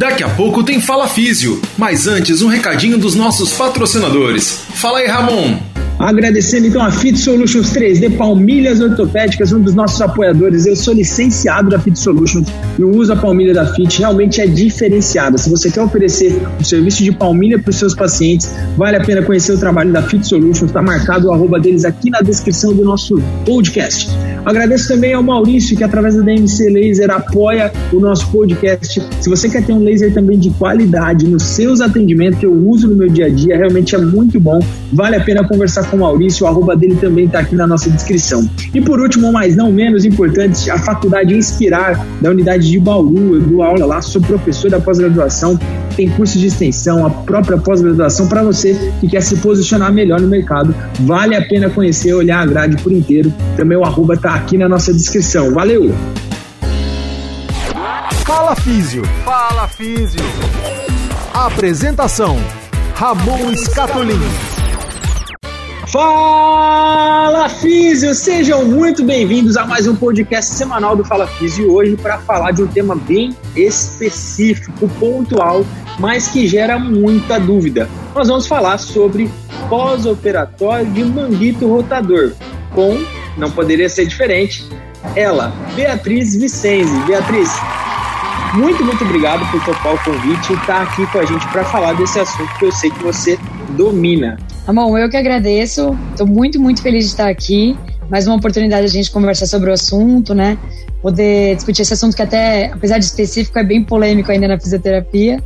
Daqui a pouco tem Fala Físio, mas antes um recadinho dos nossos patrocinadores. Fala aí, Ramon! Agradecendo então a Fit Solutions 3D Palmilhas Ortopédicas, um dos nossos apoiadores. Eu sou licenciado da Fit Solutions e uso a palmilha da Fit, realmente é diferenciada. Se você quer oferecer o um serviço de palmilha para os seus pacientes, vale a pena conhecer o trabalho da Fit Solutions. Está marcado o arroba deles aqui na descrição do nosso podcast. Agradeço também ao Maurício, que através da DMC Laser apoia o nosso podcast. Se você quer ter um laser também de qualidade nos seus atendimentos, que eu uso no meu dia a dia, realmente é muito bom. Vale a pena conversar com o Maurício, o arroba dele também está aqui na nossa descrição. E por último, mas não menos importante, a Faculdade Inspirar, da unidade de Bauru. Eu dou aula lá, sou professor da pós-graduação, tem curso de extensão, a própria pós-graduação para você que quer se posicionar melhor no mercado. Vale a pena conhecer, olhar a grade por inteiro. Também o arroba está aqui na nossa descrição. Valeu! Fala Físio. Fala Físio. Apresentação: Ramon Scatolin. Fala Físio, sejam muito bem-vindos a mais um podcast semanal do Fala Físio hoje para falar de um tema bem específico, pontual, mas que gera muita dúvida. Nós vamos falar sobre pós-operatório de manguito rotador, com, não poderia ser diferente, ela, Beatriz Vicenzi. Beatriz, muito, muito obrigado por topar o convite e estar aqui com a gente para falar desse assunto que eu sei que você domina. Bom, eu que agradeço. Estou muito, muito feliz de estar aqui. Mais uma oportunidade de a gente conversar sobre o assunto, né? Poder discutir esse assunto que até, apesar de específico, é bem polêmico ainda na fisioterapia.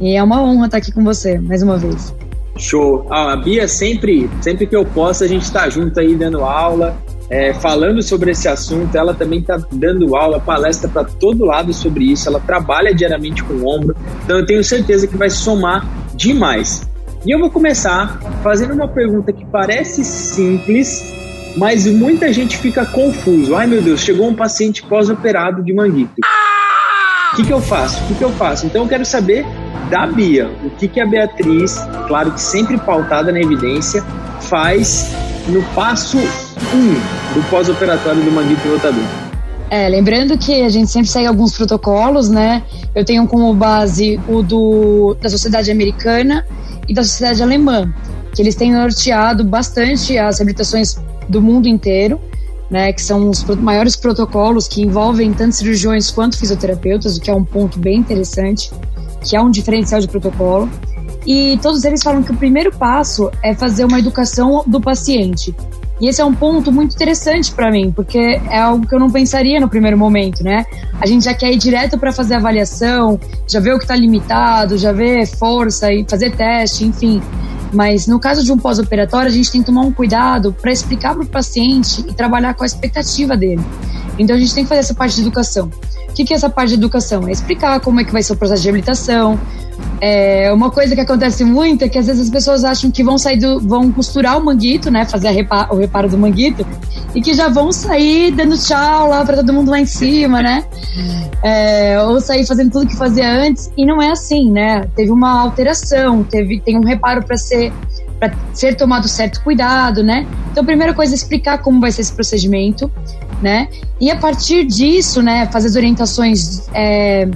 E é uma honra estar aqui com você, mais uma vez. Show. Ah, a Bia sempre, sempre que eu posso, a gente está junto aí dando aula, é, falando sobre esse assunto. Ela também está dando aula, palestra para todo lado sobre isso. Ela trabalha diariamente com o ombro, então eu tenho certeza que vai somar demais. E eu vou começar fazendo uma pergunta que parece simples, mas muita gente fica confuso. Ai meu Deus, chegou um paciente pós-operado de manguito. O que, que eu faço? O que, que eu faço? Então eu quero saber da Bia, o que, que a Beatriz, claro que sempre pautada na evidência, faz no passo 1 um do pós-operatório do manguito rotador. É, lembrando que a gente sempre segue alguns protocolos, né? Eu tenho como base o do, da Sociedade Americana e da sociedade alemã, que eles têm norteado bastante as reabilitações do mundo inteiro, né, que são os maiores protocolos que envolvem tanto cirurgiões quanto fisioterapeutas, o que é um ponto bem interessante, que é um diferencial de protocolo. E todos eles falam que o primeiro passo é fazer uma educação do paciente. E esse é um ponto muito interessante para mim, porque é algo que eu não pensaria no primeiro momento, né? A gente já quer ir direto para fazer avaliação, já ver o que está limitado, já ver força e fazer teste, enfim. Mas no caso de um pós-operatório, a gente tem que tomar um cuidado para explicar para o paciente e trabalhar com a expectativa dele. Então a gente tem que fazer essa parte de educação. O que, que é essa parte de educação? É explicar como é que vai ser o processo de reabilitação. É, uma coisa que acontece muito é que às vezes as pessoas acham que vão sair do, vão costurar o manguito, né? Fazer repa, o reparo do manguito, e que já vão sair dando tchau lá para todo mundo lá em cima, né? É, ou sair fazendo tudo que fazia antes. E não é assim, né? Teve uma alteração, teve, tem um reparo para ser para ser tomado certo cuidado, né? Então, a primeira coisa é explicar como vai ser esse procedimento, né? E a partir disso, né, fazer as orientações é,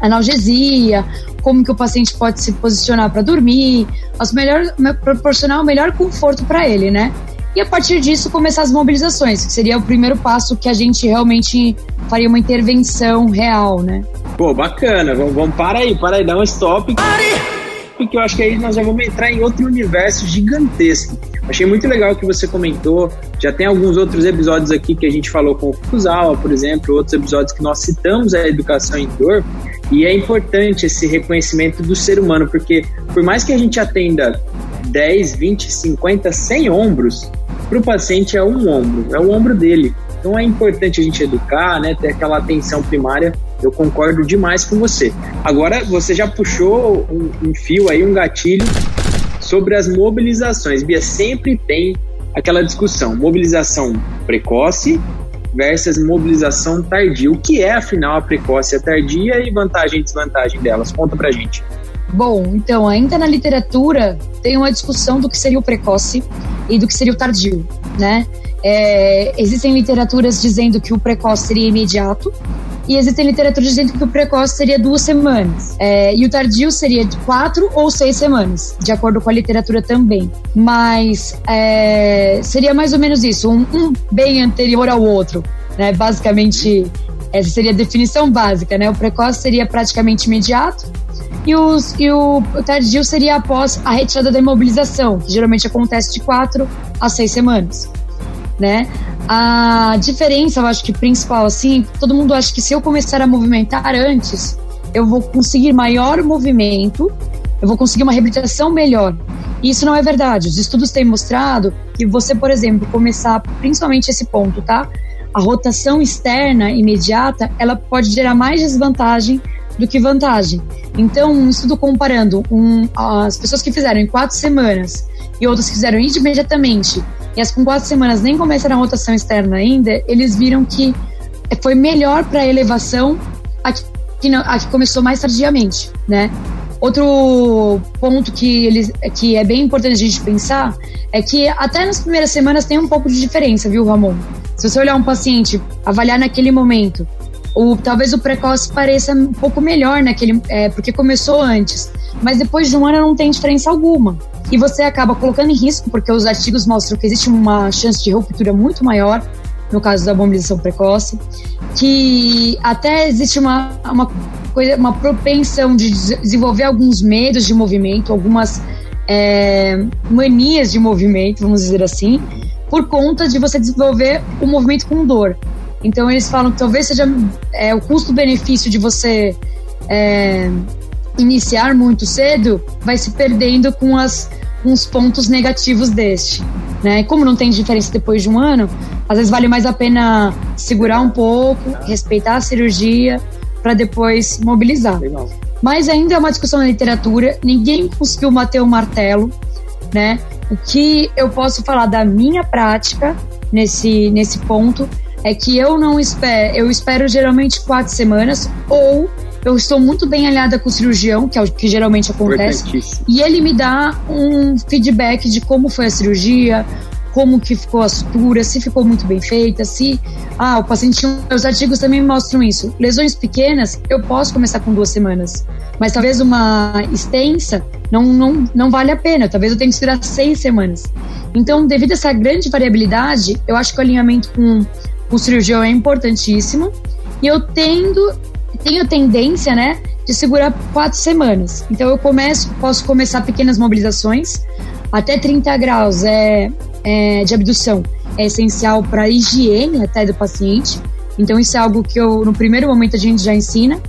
analgesia, como que o paciente pode se posicionar para dormir, as melhor, proporcionar o melhor conforto para ele, né? E a partir disso começar as mobilizações, que seria o primeiro passo que a gente realmente faria uma intervenção real, né? Pô, bacana. Vamos, vamos para aí, para aí, dá um stop. Pare! porque eu acho que aí nós já vamos entrar em outro universo gigantesco. Achei muito legal que você comentou. Já tem alguns outros episódios aqui que a gente falou com o Fukuzawa, por exemplo, outros episódios que nós citamos a educação em dor. E é importante esse reconhecimento do ser humano, porque por mais que a gente atenda 10, 20, 50, 100 ombros, para o paciente é um ombro, é o ombro dele. Então é importante a gente educar, né, ter aquela atenção primária. Eu concordo demais com você. Agora você já puxou um, um fio aí, um gatilho sobre as mobilizações. Bia sempre tem aquela discussão: mobilização precoce versus mobilização tardia. O que é afinal a precoce e a tardia e vantagem e desvantagem delas? Conta pra gente. Bom, então, ainda na literatura tem uma discussão do que seria o precoce e do que seria o tardio, né? É, existem literaturas dizendo que o precoce seria imediato e existem literaturas dizendo que o precoce seria duas semanas. É, e o tardio seria de quatro ou seis semanas, de acordo com a literatura também. Mas é, seria mais ou menos isso, um, um bem anterior ao outro. Né? Basicamente, essa seria a definição básica. Né? O precoce seria praticamente imediato, e, os, e o, tardio seria após a retirada da imobilização, que geralmente acontece de quatro a seis semanas. Né? A diferença, eu acho que principal, assim, todo mundo acha que se eu começar a movimentar antes, eu vou conseguir maior movimento, eu vou conseguir uma reabilitação melhor. E isso não é verdade. Os estudos têm mostrado que você, por exemplo, começar, principalmente esse ponto, tá? A rotação externa imediata, ela pode gerar mais desvantagem do que vantagem. Então, um estudo comparando um, as pessoas que fizeram em quatro semanas e outras que fizeram imediatamente, e as com quatro semanas nem começaram a rotação externa ainda, eles viram que foi melhor para a elevação a que, começou mais tardiamente, né? Outro ponto que, eles, que é bem importante a gente pensar é que até nas primeiras semanas tem um pouco de diferença, viu, Ramon? Se você olhar um paciente, avaliar naquele momento, o, talvez o precoce pareça um pouco melhor naquele, é, porque começou antes, mas depois de um ano não tem diferença alguma. E você acaba colocando em risco, porque os artigos mostram que existe uma chance de ruptura muito maior no caso da mobilização precoce, que até existe uma, uma, coisa, uma propensão de desenvolver alguns medos de movimento, algumas é, manias de movimento, vamos dizer assim, por conta de você desenvolver o movimento com dor. Então eles falam que talvez seja é, o custo-benefício de você é, iniciar muito cedo vai se perdendo com as com os pontos negativos deste. Né? Como não tem diferença depois de um ano, às vezes vale mais a pena segurar um pouco, respeitar a cirurgia para depois mobilizar. Legal. Mas ainda é uma discussão na literatura, ninguém conseguiu bater o martelo, né? O que eu posso falar da minha prática nesse, nesse ponto é que eu não espero, eu espero geralmente quatro semanas ou eu estou muito bem alinhada com o cirurgião, que é o que geralmente acontece, e ele me dá um feedback de como foi a cirurgia, como que ficou a sutura, se ficou muito bem feita, se ah, o paciente os artigos também mostram isso. Lesões pequenas, eu posso começar com duas semanas, mas talvez uma extensa não, não, não vale a pena. Talvez eu tenha que esperar seis semanas. Então, devido a essa grande variabilidade, eu acho que o alinhamento com o cirurgião é importantíssimo. E eu tendo, tenho tendência, né, de segurar quatro semanas. Então eu começo, posso começar pequenas mobilizações, até 30 graus é, é de abdução é essencial para a higiene até do paciente. Então isso é algo que eu no primeiro momento a gente já ensina.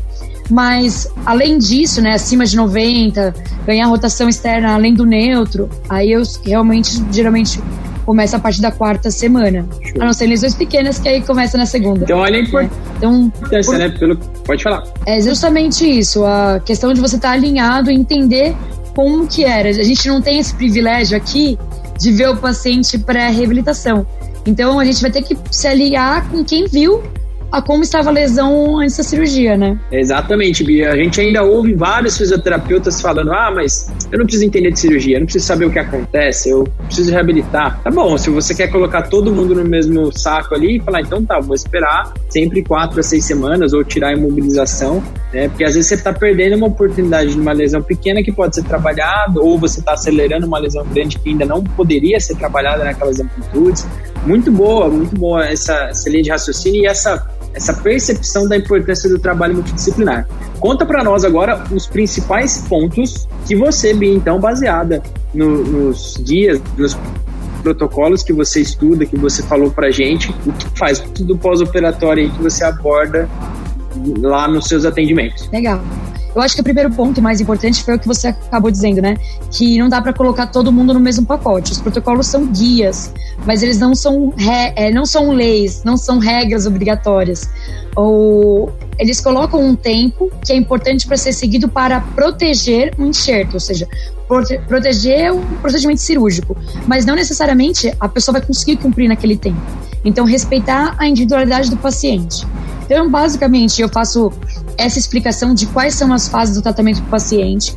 Mas além disso, né, acima de 90, ganhar rotação externa além do neutro, aí eu realmente geralmente começa a partir da quarta semana. Show. A não ser lesões pequenas, que aí começa na segunda. Então, olha a importância, é. então, por... né? Pelo... Pode falar. É justamente isso, a questão de você estar tá alinhado e entender como que era. A gente não tem esse privilégio aqui de ver o paciente pré-reabilitação. Então, a gente vai ter que se aliar com quem viu a como estava a lesão antes da cirurgia, né? Exatamente, Bia. A gente ainda ouve vários fisioterapeutas falando: ah, mas eu não preciso entender de cirurgia, eu não preciso saber o que acontece, eu preciso reabilitar. Tá bom, se você quer colocar todo mundo no mesmo saco ali e falar, então tá, vou esperar sempre quatro a seis semanas ou tirar a imobilização, né? Porque às vezes você está perdendo uma oportunidade de uma lesão pequena que pode ser trabalhada, ou você está acelerando uma lesão grande que ainda não poderia ser trabalhada naquelas amplitudes. Muito boa, muito boa essa, essa linha de raciocínio e essa essa percepção da importância do trabalho multidisciplinar. Conta para nós agora os principais pontos que você, Bia, então, baseada no, nos guias, nos protocolos que você estuda, que você falou para gente, o que faz tudo pós-operatório que você aborda lá nos seus atendimentos. Legal. Eu acho que o primeiro ponto mais importante foi o que você acabou dizendo, né? Que não dá para colocar todo mundo no mesmo pacote. Os protocolos são guias, mas eles não são, re, é, não são leis, não são regras obrigatórias. Ou eles colocam um tempo que é importante para ser seguido para proteger o enxerto, ou seja, prote, proteger o procedimento cirúrgico, mas não necessariamente a pessoa vai conseguir cumprir naquele tempo. Então, respeitar a individualidade do paciente. Então, basicamente, eu faço essa explicação de quais são as fases do tratamento do paciente.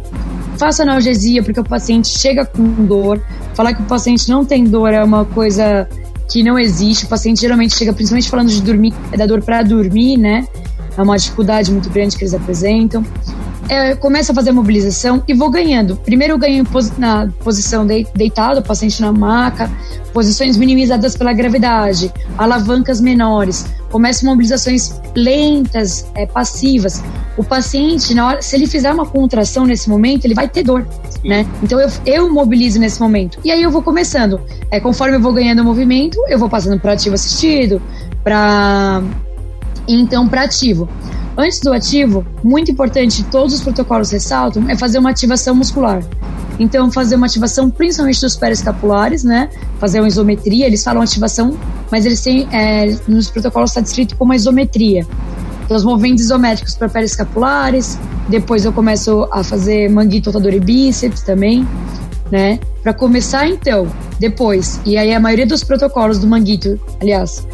Faço analgesia porque o paciente chega com dor. Falar que o paciente não tem dor é uma coisa que não existe. O paciente geralmente chega, principalmente falando de dormir, é da dor para dormir, né? é uma dificuldade muito grande que eles apresentam. É, começo a fazer a mobilização e vou ganhando. Primeiro eu ganho na posição deitado, paciente na maca, posições minimizadas pela gravidade, alavancas menores. Começo mobilizações lentas, é, passivas. O paciente, na hora, se ele fizer uma contração nesse momento, ele vai ter dor, né? Então eu, eu mobilizo nesse momento. E aí eu vou começando. É, conforme eu vou ganhando movimento, eu vou passando para ativo assistido, para então para ativo. Antes do ativo, muito importante, todos os protocolos ressaltam, é fazer uma ativação muscular. Então, fazer uma ativação principalmente dos escapulares, né? Fazer uma isometria, eles falam ativação, mas eles têm, é, nos protocolos está descrito como isometria. Então, os movimentos isométricos para escapulares, depois eu começo a fazer manguito, rotador e bíceps também, né? Para começar, então, depois, e aí a maioria dos protocolos do manguito, aliás,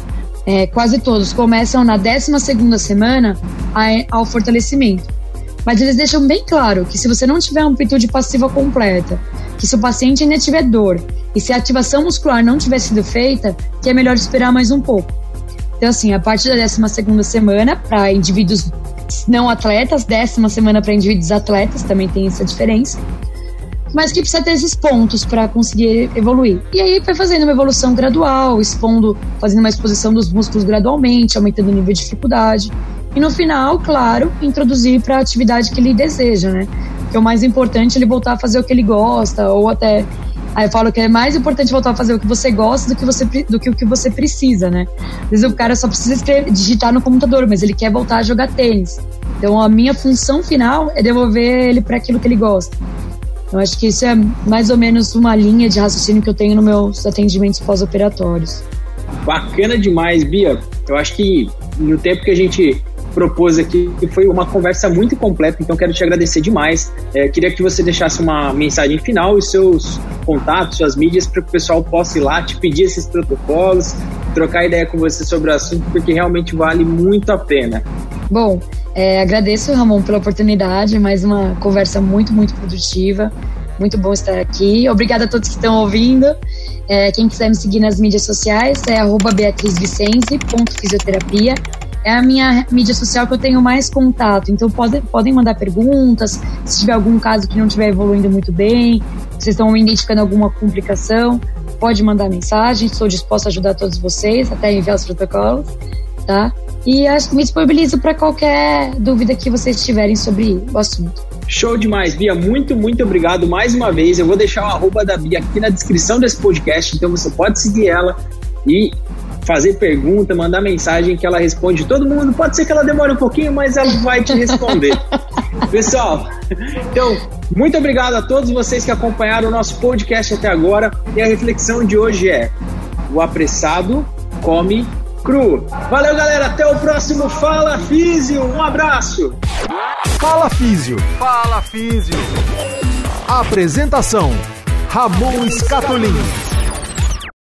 é, quase todos começam na 12 semana ao fortalecimento. Mas eles deixam bem claro que se você não tiver amplitude passiva completa, que se o paciente ainda tiver dor e se a ativação muscular não tiver sido feita, que é melhor esperar mais um pouco. Então, assim, a partir da 12 semana, para indivíduos não atletas, décima semana para indivíduos atletas, também tem essa diferença mas que precisa ter esses pontos para conseguir evoluir. E aí foi fazendo uma evolução gradual, expondo, fazendo uma exposição dos músculos gradualmente, aumentando o nível de dificuldade. E no final, claro, introduzir para a atividade que ele deseja, né? Que é o mais importante ele voltar a fazer o que ele gosta, ou até Aí eu falo que é mais importante voltar a fazer o que você gosta do que, você, do que o que você precisa, né? Às vezes o cara só precisa escrever, digitar no computador, mas ele quer voltar a jogar tênis. Então a minha função final é devolver ele para aquilo que ele gosta. Eu acho que isso é mais ou menos uma linha de raciocínio que eu tenho nos meus atendimentos pós-operatórios. Bacana demais, Bia. Eu acho que no tempo que a gente propôs aqui foi uma conversa muito completa, então quero te agradecer demais. É, queria que você deixasse uma mensagem final e seus contatos, suas mídias, para que o pessoal possa ir lá te pedir esses protocolos, trocar ideia com você sobre o assunto, porque realmente vale muito a pena. Bom, é, agradeço, Ramon, pela oportunidade, mais uma conversa muito, muito produtiva. Muito bom estar aqui. Obrigada a todos que estão ouvindo. É, quem quiser me seguir nas mídias sociais é beatrizvicense.fisioterapia. É a minha mídia social que eu tenho mais contato. Então pode, podem mandar perguntas, se tiver algum caso que não estiver evoluindo muito bem, vocês estão identificando alguma complicação, pode mandar mensagem. Estou disposta a ajudar todos vocês, até enviar os protocolos, tá? E me disponibilizo para qualquer dúvida que vocês tiverem sobre o assunto. Show demais, Bia. Muito, muito obrigado mais uma vez. Eu vou deixar o arroba da Bia aqui na descrição desse podcast, então você pode seguir ela e fazer pergunta, mandar mensagem que ela responde todo mundo. Pode ser que ela demore um pouquinho, mas ela vai te responder. Pessoal, então, muito obrigado a todos vocês que acompanharam o nosso podcast até agora. E a reflexão de hoje é: o apressado come cru. Valeu, galera. Até o próximo Fala Físio. Um abraço. Fala Físio. Fala Físio. Apresentação: Ramon Escatolini.